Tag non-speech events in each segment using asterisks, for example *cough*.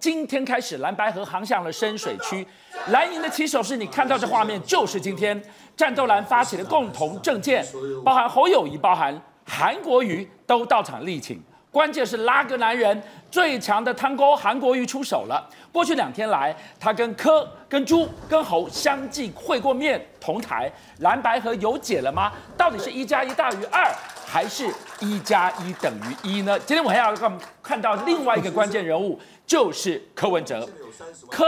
今天开始，蓝白河航向了深水区。蓝营的起手式，你看到这画面，就是今天战斗蓝发起的共同政见，包含侯友谊、包含韩国瑜都到场力挺。关键是拉个男人最强的汤沟韩国瑜出手了。过去两天来，他跟柯、跟朱、跟侯相继会过面，同台蓝白河有解了吗？到底是一加一大于二，还是一加一等于一呢？今天我还要看看到另外一个关键人物，就是柯文哲。柯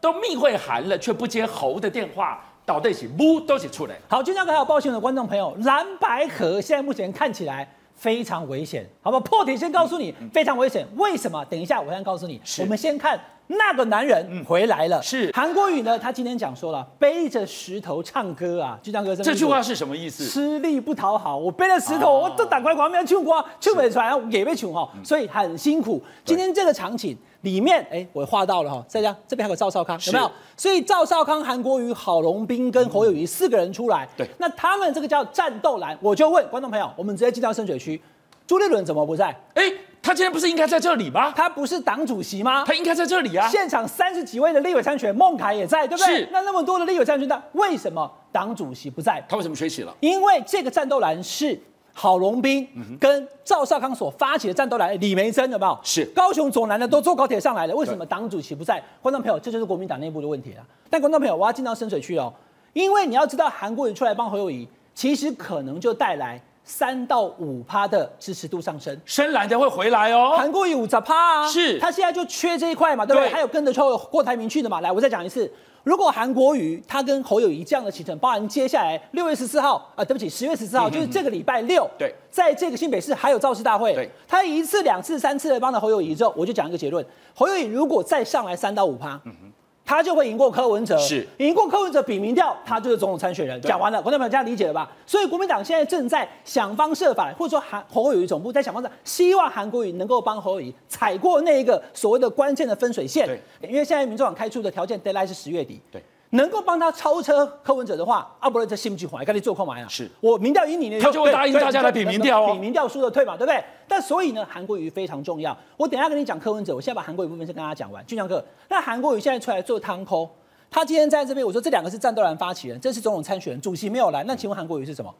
都密会寒了，却不接侯的电话，到底是不都是出来？好，今天还有报新闻的观众朋友，蓝白河现在目前看起来。非常危险，好不好？破题先告诉你，非常危险。为什么？等一下我先告诉你。我们先看那个男人回来了。是韩国瑜呢？他今天讲说了，背着石头唱歌啊，就唱歌。这句话是什么意思？吃力不讨好。我背着石头，我都打快光，没有唱歌，唱不出来，也被穷哈，所以很辛苦。今天这个场景。里面哎，我画到了哈，再这这边还有赵少康，有没有？所以赵少康、韩国瑜、郝龙斌跟侯友宜四个人出来。对，那他们这个叫战斗蓝，我就问观众朋友，我们直接进到深水区，朱立伦怎么不在？哎，他今天不是应该在这里吗？他不是党主席吗？他应该在这里啊。现场三十几位的立委参选，孟凯也在，对不对？是。那那么多的立委参选，那为什么党主席不在？他为什么缺席了？因为这个战斗蓝是。郝龙斌跟赵少康所发起的战斗来，李梅珍有没有？是高雄左南的都坐高铁上来了，为什么党主席不在？观众朋友，这就是国民党内部的问题了。但观众朋友，我要进到深水区哦，因为你要知道，韩国瑜出来帮侯友宜，其实可能就带来三到五趴的支持度上升，深蓝的会回来哦。韩国瑜五十趴啊，是他现在就缺这一块嘛，对不对？对还有跟着抽郭台铭去的嘛。来，我再讲一次。如果韩国瑜他跟侯友谊这样的行程，包含接下来六月十四号啊，对不起，十月十四号，就是这个礼拜六，对，在这个新北市还有造势大会，对，他一次、两次、三次的帮了侯友谊之后，我就讲一个结论：侯友谊如果再上来三到五趴，嗯哼。他就会赢过柯文哲，是赢过柯文哲比民调，他就是总统参选人。讲完了，观众朋友这样理解了吧？所以国民党现在正在想方设法，或者说韩侯友谊总部在想方设法，希望韩国瑜能够帮侯友谊踩过那一个所谓的关键的分水线。对，因为现在民众党开出的条件，deadline 是十月底。对。能够帮他超车柯文哲的话，阿伯勒这心不慌，赶紧做空买啊！是我民调赢你，他就会答应大家来比民调哦，比民调输的退嘛，对不对？但所以呢，韩国瑜非常重要。我等一下跟你讲柯文哲，我现在把韩国瑜部分先跟大家讲完。俊强哥，那韩国瑜现在出来做汤扣，他今天在这边，我说这两个是战斗蓝发起人，这是总统参选人，主席没有来。那请问韩国瑜是什么？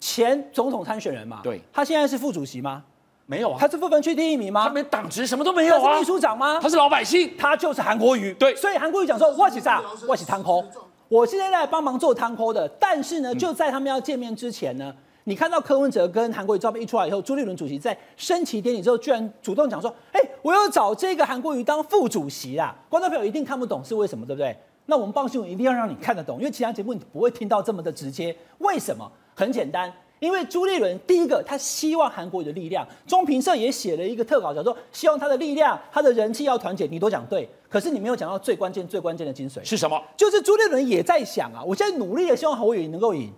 前总统参选人嘛？对，他现在是副主席吗？没有啊，他是不分区第一名吗？他没党职，什么都没有啊。他是秘书长吗？他是老百姓，他就是韩国瑜。对，所以韩国瑜讲说，我是啥？我是汤扣。我现在在帮忙做汤扣的，但是呢，就在他们要见面之前呢，你看到柯文哲跟韩国瑜照片一出来以后，朱立伦主席在升旗典礼之后，居然主动讲说：“哎，我要找这个韩国瑜当副主席啦！”观众朋友一定看不懂是为什么，对不对？那我们报新闻一定要让你看得懂，因为其他节目你不会听到这么的直接。为什么？很简单。因为朱立伦第一个，他希望韩国瑜的力量，中评社也写了一个特稿，叫做希望他的力量，他的人气要团结。你都讲对，可是你没有讲到最关键、最关键的精髓是什么？就是朱立伦也在想啊，我现在努力的希望侯友宜能够赢，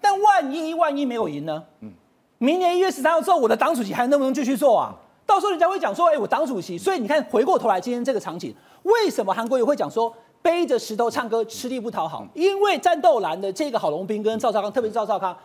但万一万一没有赢呢？嗯，明年一月十三号之后，我的党主席还能不能继续做啊？到时候人家会讲说，哎，我党主席。所以你看，回过头来今天这个场景，为什么韩国瑜会讲说背着石头唱歌，吃力不讨好？因为战斗蓝的这个郝龙斌跟赵少康，特别是赵少康。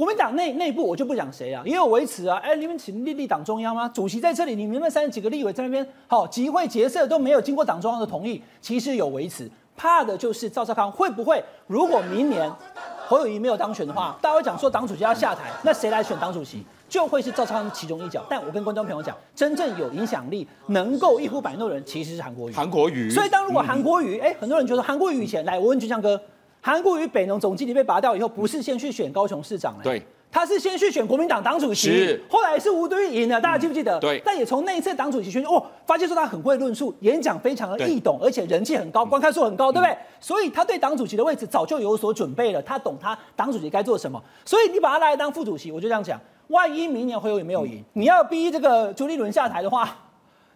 国民党内内部我就不讲谁啊，也有维持啊，哎，你们请立立党中央吗？主席在这里，你们那三十几个立委在那边，好集会结社都没有经过党中央的同意，其实有维持，怕的就是赵少康会不会，如果明年 *laughs* 侯友谊没有当选的话，大家会讲说党主席要下台，那谁来选党主席？就会是赵少康其中一角。但我跟观众朋友讲，真正有影响力、能够一呼百诺的人，其实是韩国瑜。韩国瑜。所以当如果韩国瑜，哎，很多人觉得韩国瑜以前来，我问俊相哥。韩国瑜北农总经理被拔掉以后，不是先去选高雄市长，对，他是先去选国民党党主席，是，后来是吴敦义赢了，大家记不记得？对，但也从那一次党主席选举，哦，发现说他很会论述，演讲非常的易懂，而且人气很高，观看数很高，对不对？所以他对党主席的位置早就有所准备了，他懂他党主席该做什么，所以你把他来当副主席，我就这样讲，万一明年侯友宜没有赢，你要逼这个朱立伦下台的话。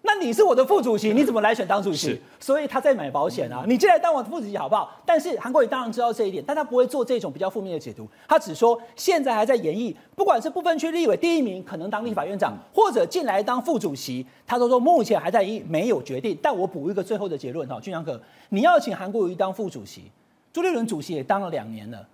那你是我的副主席，*laughs* 你怎么来选当主席？所以他在买保险啊！你进来当我的副主席好不好？但是韩国瑜当然知道这一点，但他不会做这种比较负面的解读。他只说现在还在演绎，不管是不分区立委第一名可能当立法院长，或者进来当副主席，他都说目前还在演绎，没有决定。但我补一个最后的结论哈，俊阳哥，你要请韩国瑜当副主席，朱立伦主席也当了两年了。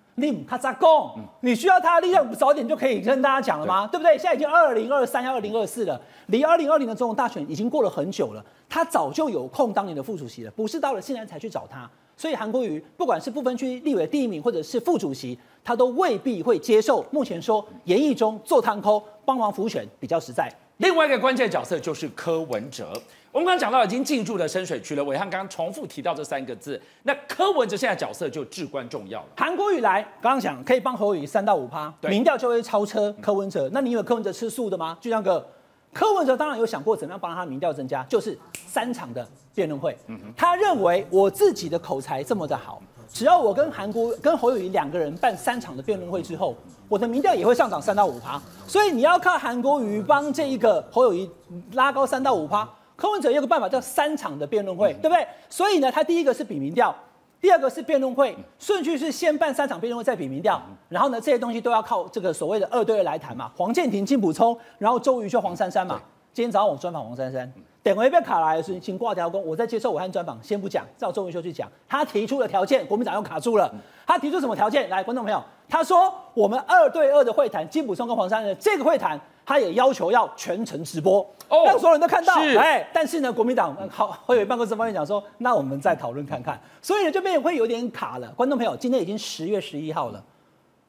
你需要他的力量，不早点就可以跟大家讲了吗？对，对不对？现在已经二零二三要二零二四了，离二零二零的总统大选已经过了很久了。他早就有空当年的副主席了，不是到了现在才去找他。所以韩国瑜不管是不分区立委第一名，或者是副主席，他都未必会接受。目前说严义中做摊抠，帮忙辅选比较实在。另外一个关键角色就是柯文哲。我们刚刚讲到已经进驻了深水区了，伟汉刚刚重复提到这三个字，那柯文哲现在角色就至关重要了。韩国瑜来，刚刚讲可以帮侯友宜三到五趴，民调就会超车柯文哲。那你以为柯文哲吃素的吗？就像个柯文哲当然有想过怎么样帮他民调增加，就是三场的辩论会。他认为我自己的口才这么的好，只要我跟韩国跟侯友宜两个人办三场的辩论会之后，我的民调也会上涨三到五趴。所以你要靠韩国瑜帮这一个侯友宜拉高三到五趴。柯文哲有个办法叫三场的辩论会，对不对？所以呢，他第一个是比民调，第二个是辩论会，顺序是先办三场辩论会，再比民调。然后呢，这些东西都要靠这个所谓的二对二来谈嘛。黄建庭、金补充，然后周瑜就黄珊珊嘛。今天早上我专访黄珊珊，等会被卡来的时候，请挂条工，我在接受武汉专访，先不讲，照周瑜秀去讲。他提出的条件，国民党又卡住了。他提出什么条件？来，观众朋友，他说我们二对二的会谈，金普松跟黄珊珊这个会谈。他也要求要全程直播，让所有人都看到。哎，但是呢，国民党好会有办公室方面讲说，那我们再讨论看看。所以呢，这边也会有点卡了。观众朋友，今天已经十月十一号了，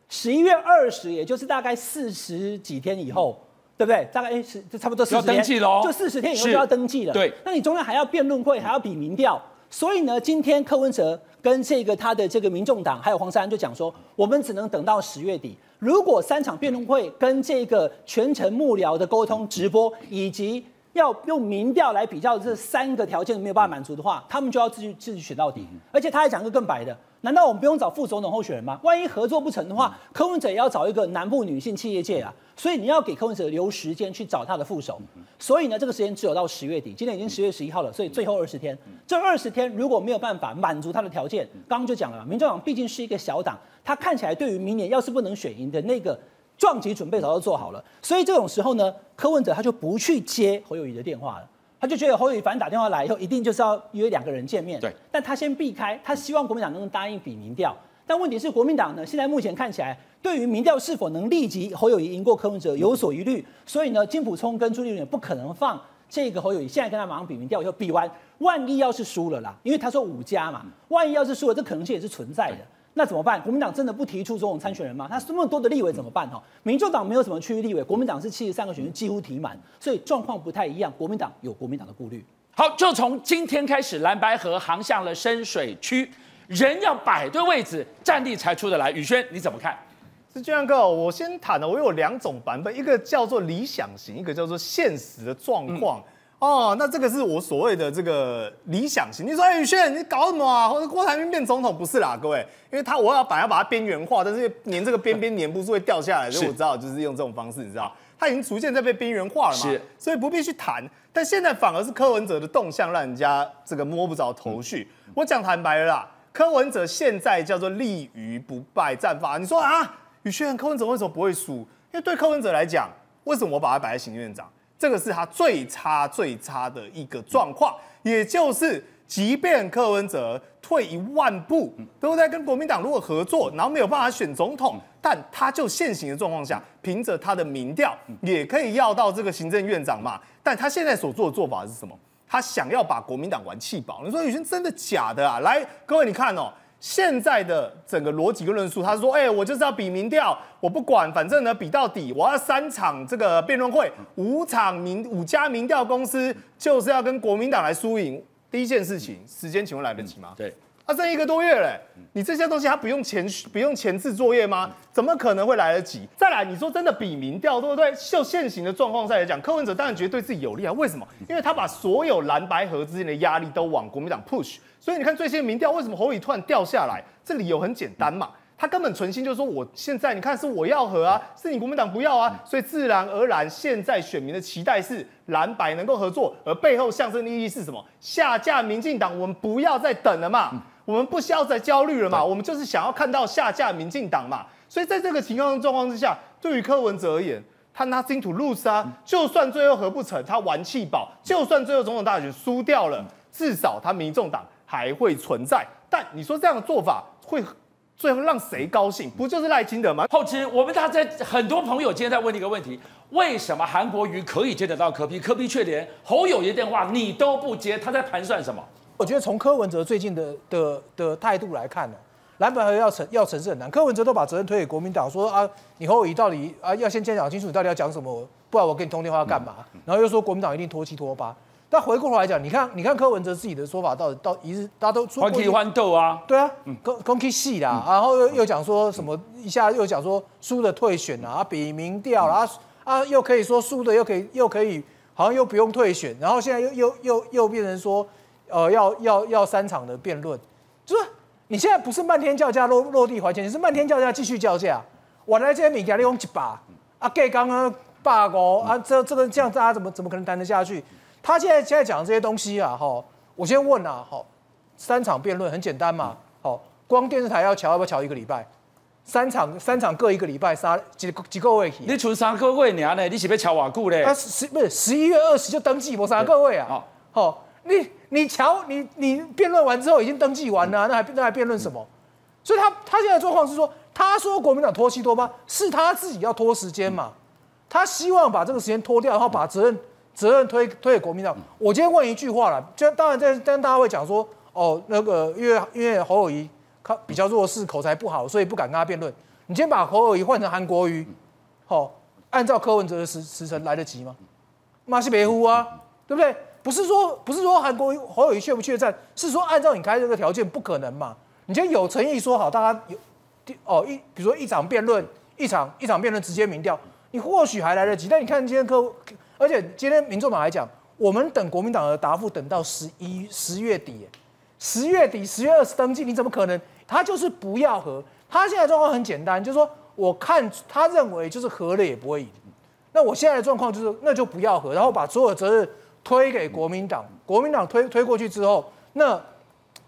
十一月二十，也就是大概四十几天以后，对不对？大概哎，是就差不多四十天，就四十天以后就要登记了。对，那你中间还要辩论会，还要比民调。所以呢，今天柯文哲跟这个他的这个民众党还有黄珊就讲说，我们只能等到十月底。如果三场辩论会跟这个全程幕僚的沟通直播，以及要用民调来比较这三个条件没有办法满足的话，他们就要自己自己选到底。而且他还讲个更白的，难道我们不用找副总统候选人吗？万一合作不成的话，柯文哲也要找一个南部女性企业界啊。所以你要给柯文哲留时间去找他的副手。所以呢，这个时间只有到十月底，今天已经十月十一号了，所以最后二十天，这二十天如果没有办法满足他的条件，刚刚就讲了嘛，民众党毕竟是一个小党。他看起来对于明年要是不能选赢的那个撞击准备早就做好了，所以这种时候呢，柯文哲他就不去接侯友谊的电话了，他就觉得侯友宜反正打电话来以后，一定就是要约两个人见面。对，但他先避开，他希望国民党能答应比民调。但问题是国民党呢，现在目前看起来对于民调是否能立即侯友宜赢过柯文哲有所疑虑，所以呢，金普聪跟朱立伦也不可能放这个侯友宜现在跟他马上比民调以后比完，万一要是输了啦，因为他说五家嘛，万一要是输了，这可能性也是存在的。那怎么办？国民党真的不提出总统参选人吗？他这么多的立委怎么办？哈，民众党没有什么区域立委，国民党是七十三个选区几乎提满，所以状况不太一样。国民党有国民党的顾虑。好，就从今天开始，蓝白河航向了深水区，人要摆对位置，战力才出得来。宇轩，你怎么看？是这样哥，我先谈了，我有两种版本，一个叫做理想型，一个叫做现实的状况。嗯哦，那这个是我所谓的这个理想型。你说，哎，宇轩，你搞什么啊？或者郭台铭变总统不是啦，各位，因为他我要把要把它边缘化，但是粘这个边边粘不住会掉下来，所以我知道就是用这种方式，你知道，他已经逐渐在被边缘化了嘛，是，所以不必去谈。但现在反而是柯文哲的动向让人家这个摸不着头绪。嗯、我讲坦白了啦，柯文哲现在叫做立于不败战法。你说啊，宇轩，柯文哲为什么不会输？因为对柯文哲来讲，为什么我把他摆在行政院长？这个是他最差最差的一个状况，也就是，即便柯文哲退一万步，对不对？跟国民党如果合作，然后没有办法选总统，但他就现行的状况下，凭着他的民调，也可以要到这个行政院长嘛。但他现在所做的做法是什么？他想要把国民党玩气饱。你说宇轩真的假的啊？来，各位你看哦。现在的整个逻辑跟论述，他说：“哎、我就是要比民调，我不管，反正呢比到底，我要三场这个辩论会，五场民五家民调公司就是要跟国民党来输赢。第一件事情，时间请问来得及吗？嗯、对，啊，剩一个多月嘞，你这些东西他不用前不用前置作业吗？怎么可能会来得及？再来，你说真的比民调，对不对？就现行的状况下来讲，柯文哲当然觉得对自己有利啊。为什么？因为他把所有蓝白合之间的压力都往国民党 push。”所以你看最新的民调，为什么侯友宜突然掉下来？这理由很简单嘛，他根本存心就是说，我现在你看是我要和啊，是你国民党不要啊，所以自然而然现在选民的期待是蓝白能够合作，而背后象征的意义是什么？下架民进党，我们不要再等了嘛，我们不需要再焦虑了嘛，我们就是想要看到下架民进党嘛。所以在这个情况状况之下，对于柯文哲而言，他 nothing to lose 啊，就算最后合不成，他玩气保，就算最后总统大选输掉了，至少他民众党。还会存在，但你说这样的做法会最后让谁高兴？不就是赖清德吗？后期我们大家很多朋友今天在问一个问题：为什么韩国瑜可以接得到柯比柯比却连侯友谊电话你都不接？他在盘算什么？我觉得从柯文哲最近的的的态度来看呢，蓝白合要成要成是很难。柯文哲都把责任推给国民党，说啊，你侯友宜到底啊要先先讲清楚，你到底要讲什么？不然我跟你通电话要干嘛？然后又说国民党一定拖七拖八。但回过头来讲，你看，你看柯文哲自己的说法，到底到一日，大家都欢喜欢斗啊，对啊，公公开戏啦，然后又又讲说什么，一下又讲说输的退选啊，比民调啦，啊又可以说输的又可以又可以，好像又不用退选，然后现在又又又又变成说，呃，要要要三场的辩论，就是你现在不是漫天叫价落落地还钱，你是漫天叫价继续叫价，我来这些米家利用一把，啊，盖刚刚罢工啊，这这个这样大家怎么怎么可能谈得下去？他现在现在讲的这些东西啊，哈，我先问啊，好，三场辩论很简单嘛，好，光电视台要瞧要不要瞧一个礼拜？三场三场各一个礼拜，三几几个位？你存三个位呢？你是要瞧瓦固嘞？啊十不是十一月二十就登记，我三个位啊。好，好，你你瞧你你辩论完之后已经登记完了，那还那还辩论什么？所以他他现在状况是说，他说国民党拖七拖八，是他自己要拖时间嘛？他希望把这个时间拖掉，然后把责任。责任推推给国民党。我今天问一句话了，就当然在，但大家会讲说，哦，那个因为因为侯友谊他比较弱势，口才不好，所以不敢跟他辩论。你今天把侯友谊换成韩国瑜，好、哦，按照柯文哲的时时辰来得及吗？马西北呼啊，对不对？不是说不是说韩国瑜侯友确不确战，是说按照你开这个条件不可能嘛？你今天有诚意说好，大家有哦一，比如说一场辩论，一场一场辩论直接民调，你或许还来得及。但你看今天柯。而且今天民众党来讲，我们等国民党的答复等到十一十月底，十月底十月二十登记，你怎么可能？他就是不要和。他现在状况很简单，就是说，我看他认为就是和了也不会赢。那我现在的状况就是，那就不要和，然后把所有责任推给国民党。国民党推推过去之后，那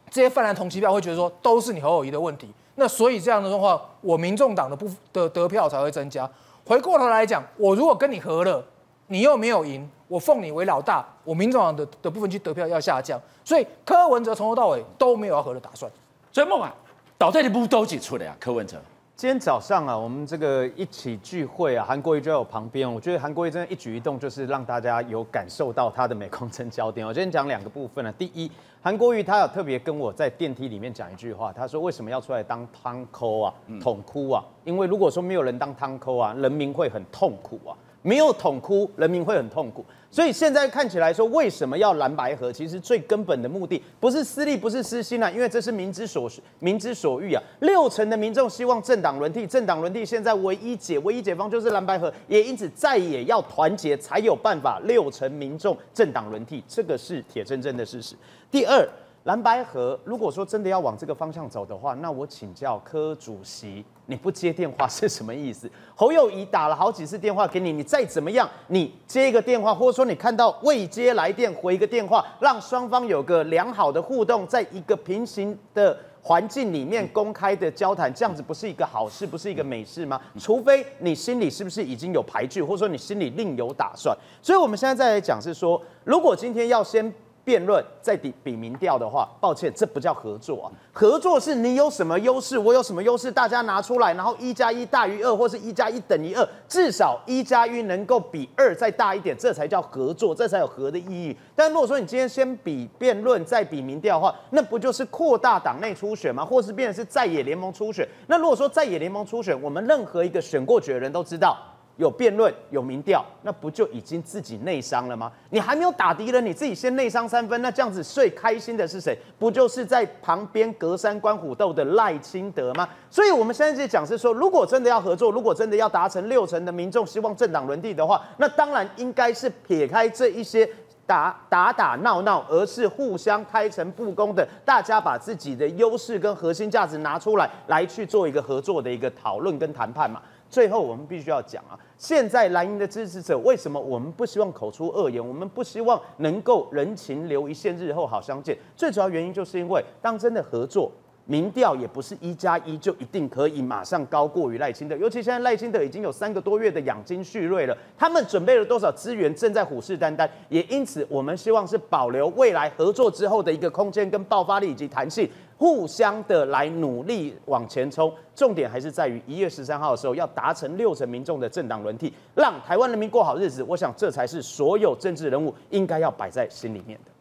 这些泛蓝同期票会觉得说都是你侯友宜的问题。那所以这样的状况，我民众党的不的得票才会增加。回过头来讲，我如果跟你和了。你又没有赢，我奉你为老大，我民众党的的部分去得票要下降，所以柯文哲从头到尾都没有要和的打算。所以梦啊，倒退的不都挤出来啊？柯文哲今天早上啊，我们这个一起聚会啊，韩国瑜就在我旁边，我觉得韩国瑜真的一举一动就是让大家有感受到他的镁光灯焦点。*laughs* 我今天讲两个部分呢、啊，第一，韩国瑜他有特别跟我在电梯里面讲一句话，他说为什么要出来当汤抠啊，痛哭啊？因为如果说没有人当汤抠啊，人民会很痛苦啊。没有痛哭，人民会很痛苦。所以现在看起来说，为什么要蓝白合？其实最根本的目的不是私利，不是私心啊，因为这是民之所民之所欲啊。六成的民众希望政党轮替，政党轮替现在唯一解唯一解方就是蓝白合，也因此再也要团结才有办法。六成民众政党轮替，这个是铁铮铮的事实。第二。蓝白河，如果说真的要往这个方向走的话，那我请教柯主席，你不接电话是什么意思？*laughs* 侯友谊打了好几次电话给你，你再怎么样，你接一个电话，或者说你看到未接来电回一个电话，让双方有个良好的互动，在一个平行的环境里面公开的交谈，这样子不是一个好事，不是一个美事吗？*laughs* 除非你心里是不是已经有排拒，或者说你心里另有打算。所以我们现在再来讲是说，如果今天要先。辩论再比比民调的话，抱歉，这不叫合作啊。合作是你有什么优势，我有什么优势，大家拿出来，然后一加一大于二，或是一加一等于二，至少一加一能够比二再大一点，这才叫合作，这才有合的意义。但如果说你今天先比辩论再比民调的话，那不就是扩大党内初选吗？或是变成是在野联盟初选？那如果说在野联盟初选，我们任何一个选过决的人都知道。有辩论，有民调，那不就已经自己内伤了吗？你还没有打敌人，你自己先内伤三分，那这样子最开心的是谁？不就是在旁边隔山观虎斗的赖清德吗？所以我们现在在讲是说，如果真的要合作，如果真的要达成六成的民众希望政党轮替的话，那当然应该是撇开这一些打打打闹闹，而是互相开诚布公的，大家把自己的优势跟核心价值拿出来，来去做一个合作的一个讨论跟谈判嘛。最后，我们必须要讲啊，现在蓝营的支持者为什么我们不希望口出恶言？我们不希望能够人情留一线，日后好相见。最主要原因就是因为，当真的合作，民调也不是一加一就一定可以马上高过于赖清德，尤其现在赖清德已经有三个多月的养精蓄锐了，他们准备了多少资源，正在虎视眈眈。也因此，我们希望是保留未来合作之后的一个空间跟爆发力以及弹性，互相的来努力往前冲。重点还是在于一月十三号的时候要达成六成民众的政党轮替，让台湾人民过好日子。我想这才是所有政治人物应该要摆在心里面的。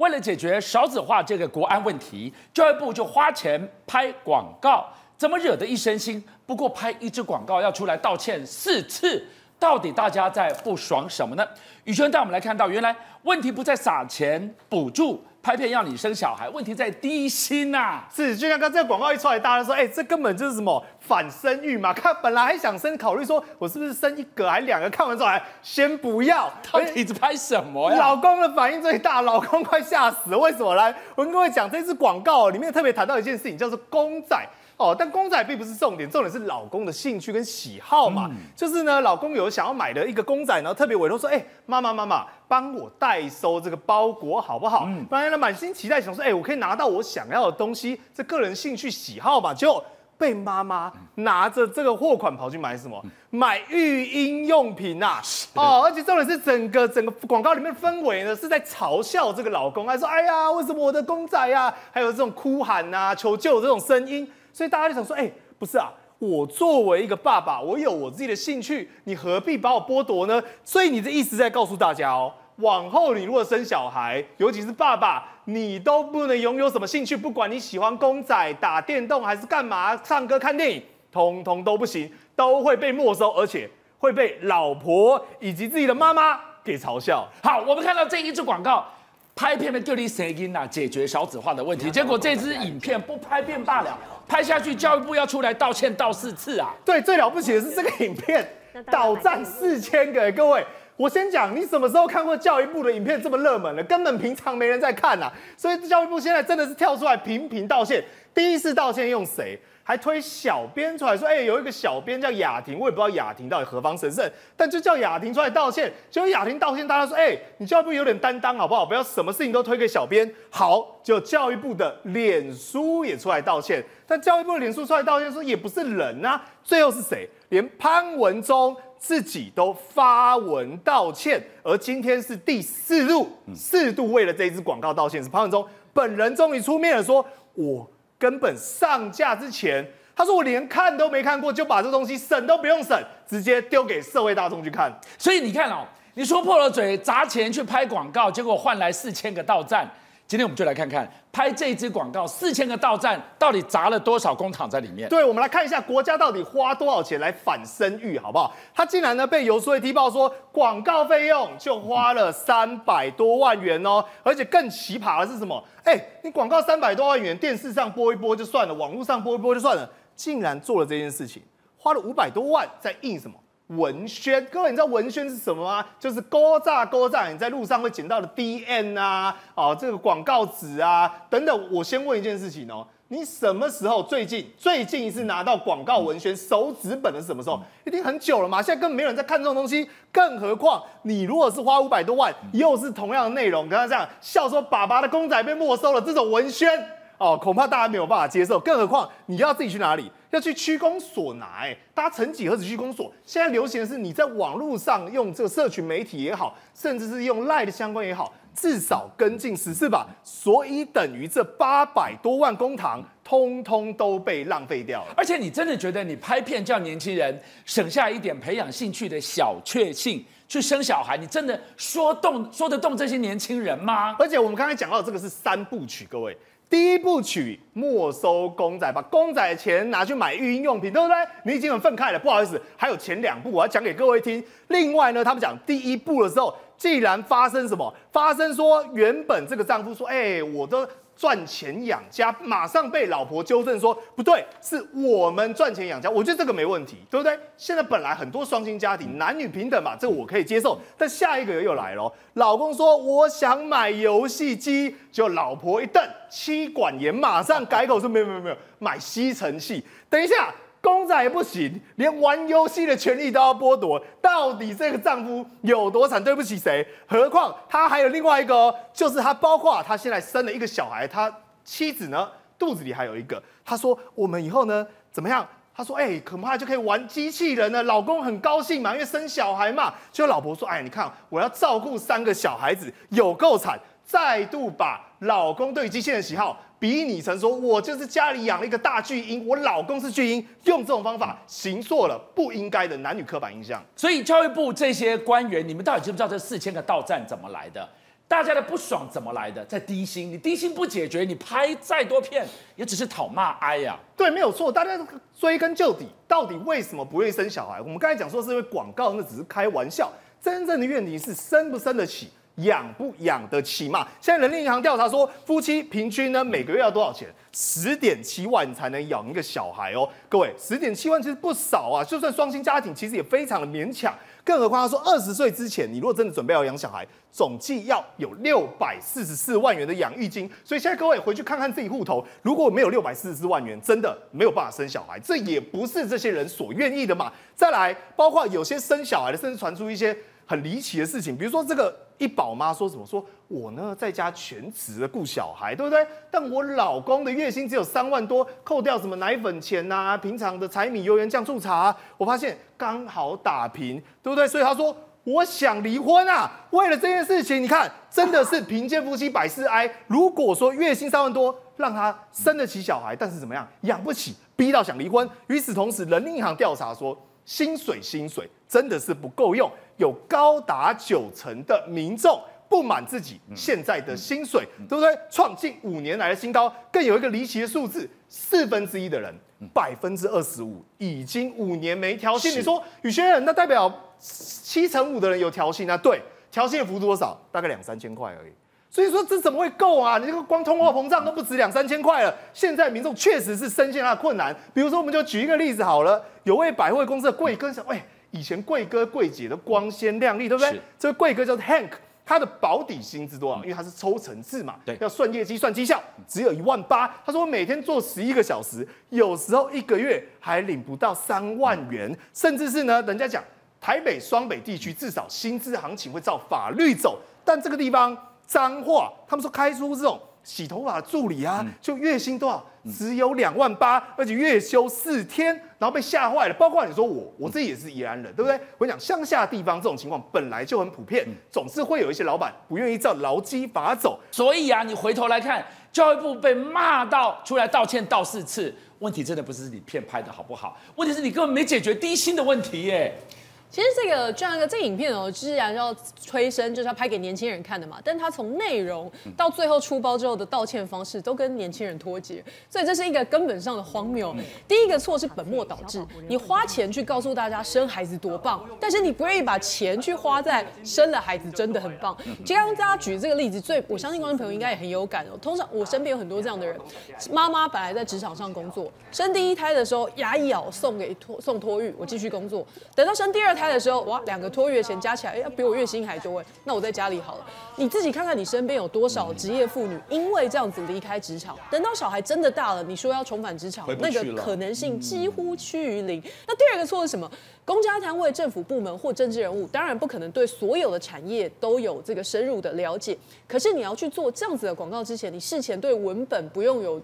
为了解决少子化这个国安问题，教育部就花钱拍广告，怎么惹得一身腥？不过拍一支广告要出来道歉四次，到底大家在不爽什么呢？宇轩带我们来看到，原来问题不在撒钱补助。拍片要你生小孩，问题在低薪呐、啊。是，就像刚这个广告一出来，大家说，哎、欸，这根本就是什么反生育嘛？看本来还想生，考虑说我是不是生一个还两个？看完之后还先不要。到底是拍什么呀？老公的反应最大，*laughs* 老公快吓死了。为什么？来，我跟各位讲，这支广告里面特别谈到一件事情，叫做公仔。哦，但公仔并不是重点，重点是老公的兴趣跟喜好嘛。嗯、就是呢，老公有想要买的一个公仔，然后特别委托说，哎、欸，妈妈妈妈，帮我代收这个包裹好不好？嗯，本来呢满心期待想说，哎、欸，我可以拿到我想要的东西，这个人兴趣喜好嘛，就被妈妈拿着这个货款跑去买什么？买育婴用品呐、啊。哦，而且重点是整个整个广告里面的氛围呢，是在嘲笑这个老公，还说，哎呀，为什么我的公仔呀、啊？还有这种哭喊啊、求救这种声音。所以大家就想说，哎、欸，不是啊，我作为一个爸爸，我有我自己的兴趣，你何必把我剥夺呢？所以你的意思在告诉大家哦，往后你如果生小孩，尤其是爸爸，你都不能拥有什么兴趣，不管你喜欢公仔、打电动还是干嘛、唱歌、看电影，通通都不行，都会被没收，而且会被老婆以及自己的妈妈给嘲笑。好，我们看到这一支广告。拍片的就地声音呐，解决少子化的问题。*laughs* 结果这支影片不拍片罢了，拍下去教育部要出来道歉道四次啊！对，最了不起的是这个影片倒赞四千个。各位，我先讲，你什么时候看过教育部的影片这么热门了？根本平常没人在看呐。所以教育部现在真的是跳出来频频道歉。第一次道歉用谁？还推小编出来说，哎、有一个小编叫雅婷，我也不知道雅婷到底何方神圣，但就叫雅婷出来道歉。结果雅婷道歉，大家说，哎、你教育部有点担当好不好？不要什么事情都推给小编。好，就教育部的脸书也出来道歉，但教育部的脸书出来道歉说也不是人啊。最后是谁？连潘文忠自己都发文道歉，而今天是第四度，四度为了这一支广告道歉，是潘文忠本人终于出面了，说我。根本上架之前，他说我连看都没看过，就把这东西审都不用审，直接丢给社会大众去看。所以你看哦，你说破了嘴，砸钱去拍广告，结果换来四千个到赞。今天我们就来看看拍这支广告四千个到站到底砸了多少公帑在里面。对，我们来看一下国家到底花多少钱来反生育，好不好？他竟然呢被游说踢爆说广告费用就花了三百多万元哦，而且更奇葩的是什么？哎，你广告三百多万元，电视上播一播就算了，网络上播一播就算了，竟然做了这件事情，花了五百多万在印什么？文宣，各位你知道文宣是什么吗？就是勾诈勾诈，你在路上会捡到的 DN 啊，哦，这个广告纸啊等等。我先问一件事情哦，你什么时候最近最近一次拿到广告文宣手纸本的是什么时候？一定很久了嘛，现在根本没有人在看这种东西。更何况你如果是花五百多万，又是同样的内容，跟他这样笑说爸爸的公仔被没收了，这种文宣哦，恐怕大家没有办法接受。更何况你要自己去哪里？要去区公所拿，哎，大家曾几何时区公所？现在流行的是你在网络上用这个社群媒体也好，甚至是用 LINE 的相关也好，至少跟进十四吧。所以等于这八百多万公堂，通通都被浪费掉了。而且你真的觉得你拍片叫年轻人省下一点培养兴趣的小确幸去生小孩，你真的说动说得动这些年轻人吗？而且我们刚才讲到这个是三部曲，各位。第一部曲没收公仔，把公仔的钱拿去买育婴用品，对不对？你已经很愤慨了。不好意思，还有前两部我要讲给各位听。另外呢，他们讲第一部的时候，既然发生什么，发生说原本这个丈夫说，哎、我都。赚钱养家，马上被老婆纠正说不对，是我们赚钱养家。我觉得这个没问题，对不对？现在本来很多双薪家庭，男女平等嘛，这个我可以接受。但下一个又来了，老公说我想买游戏机，就老婆一瞪，妻管严，马上改口说没有没有没有，买吸尘器。等一下，公仔也不行，连玩游戏的权利都要剥夺，到底这个丈夫有多惨？对不起谁？何况他还有另外一个哦，就是他包括他现在生了一个小孩，他妻子呢肚子里还有一个。他说我们以后呢怎么样？他说：“哎、恐怕就可以玩机器人了。”老公很高兴嘛，因为生小孩嘛。就老婆说：“哎，你看，我要照顾三个小孩子，有够惨。”再度把老公对机器人的喜好比拟成说：“我就是家里养了一个大巨婴，我老公是巨婴。”用这种方法行错了不应该的男女刻板印象。所以教育部这些官员，你们到底知不知道这四千个到站怎么来的？大家的不爽怎么来的？在低薪，你低薪不解决，你拍再多片也只是讨骂哀呀。对，没有错。大家追根究底，到底为什么不愿意生小孩？我们刚才讲说是因为广告，那只是开玩笑。真正的问题是生不生得起，养不养得起嘛？现在人力银行调查说，夫妻平均呢每个月要多少钱？十点七万才能养一个小孩哦。各位，十点七万其实不少啊。就算双薪家庭，其实也非常的勉强。更何况他说，二十岁之前，你如果真的准备要养小孩，总计要有六百四十四万元的养育金。所以现在各位回去看看自己户头，如果没有六百四十四万元，真的没有办法生小孩。这也不是这些人所愿意的嘛。再来，包括有些生小孩的，甚至传出一些很离奇的事情，比如说这个。一宝妈说什么？说我呢在家全职的顾小孩，对不对？但我老公的月薪只有三万多，扣掉什么奶粉钱呐、平常的柴米油盐酱醋茶、我发现刚好打平，对不对？所以他说我想离婚啊！为了这件事情，你看真的是贫贱夫妻百事哀。如果说月薪三万多让他生得起小孩，但是怎么样养不起，逼到想离婚。与此同时，人民银行调查说薪水薪水真的是不够用。有高达九成的民众不满自己现在的薪水，对不对？创近五年来的新高。更有一个离奇的数字，四分之一的人，百分之二十五已经五年没调薪。你说宇轩，那代表七成五的人有调薪啊？对，调薪的幅度多少？大概两三千块而已。所以说这怎么会够啊？你这个光通货膨胀都不止两三千块了。现在民众确实是深陷他的困难。比如说，我们就举一个例子好了，有位百货公司的柜哥说，喂。以前贵哥贵姐的光鲜亮丽，对不对？是这个贵哥叫做 Hank，他的保底薪资多少？因为他是抽成制嘛，对，要算业绩、算绩效，只有一万八。他说我每天做十一个小时，有时候一个月还领不到三万元，甚至是呢，人家讲台北、双北地区至少薪资行情会照法律走，但这个地方彰化，他们说开出这种。洗头发助理啊，就月薪多少？只有两万八，而且月休四天，然后被吓坏了。包括你说我，我自己也是宜兰人，对不对？我跟你讲，乡下地方这种情况本来就很普遍，总是会有一些老板不愿意照劳基法走。所以啊，你回头来看，教育部被骂到出来道歉道四次，问题真的不是你片拍的好不好，问题是你根本没解决低薪的问题耶。其实这个这样一个这个影片哦，既然要催生，就是要拍给年轻人看的嘛。但他从内容到最后出包之后的道歉方式，都跟年轻人脱节，所以这是一个根本上的荒谬。第一个错是本末倒置，你花钱去告诉大家生孩子多棒，但是你不愿意把钱去花在生了孩子真的很棒。刚刚大家举这个例子，最我相信观众朋友应该也很有感哦。通常我身边有很多这样的人，妈妈本来在职场上工作，生第一胎的时候牙一咬送给托送托育，我继续工作，等到生第二胎。开的时候，哇，两个托月钱加起来，要比我月薪还多哎，那我在家里好了。你自己看看你身边有多少职业妇女因为这样子离开职场，等到小孩真的大了，你说要重返职场，那个可能性几乎趋于零。那第二个错是什么？公家单位、政府部门或政治人物，当然不可能对所有的产业都有这个深入的了解。可是你要去做这样子的广告之前，你事前对文本不用有。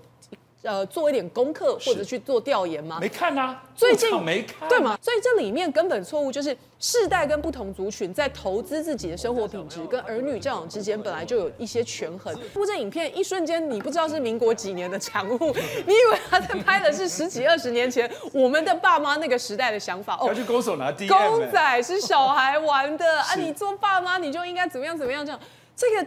呃，做一点功课或者去做调研吗？没看啊，最近没看，对吗？所以这里面根本错误就是世代跟不同族群在投资自己的生活品质跟儿女教养之间本来就有一些权衡。录这影片一瞬间，你不知道是民国几年的产物，你以为他在拍的是十几二十年前我们的爸妈那个时代的想法？哦，要去勾手拿 DM，公仔是小孩玩的啊，你做爸妈你就应该怎么样怎么样这样，这个。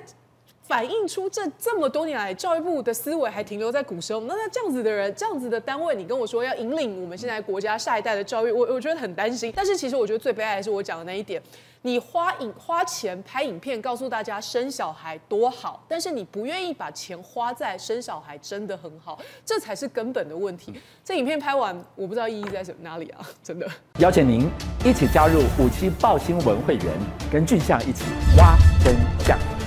反映出这这么多年来教育部的思维还停留在古时候，那那这样子的人，这样子的单位，你跟我说要引领我们现在国家下一代的教育，我我觉得很担心。但是其实我觉得最悲哀的是我讲的那一点，你花影花钱拍影片告诉大家生小孩多好，但是你不愿意把钱花在生小孩真的很好，这才是根本的问题。这影片拍完，我不知道意义在什哪里啊，真的。邀请您一起加入五七报新闻会员，跟俊相一起挖真相。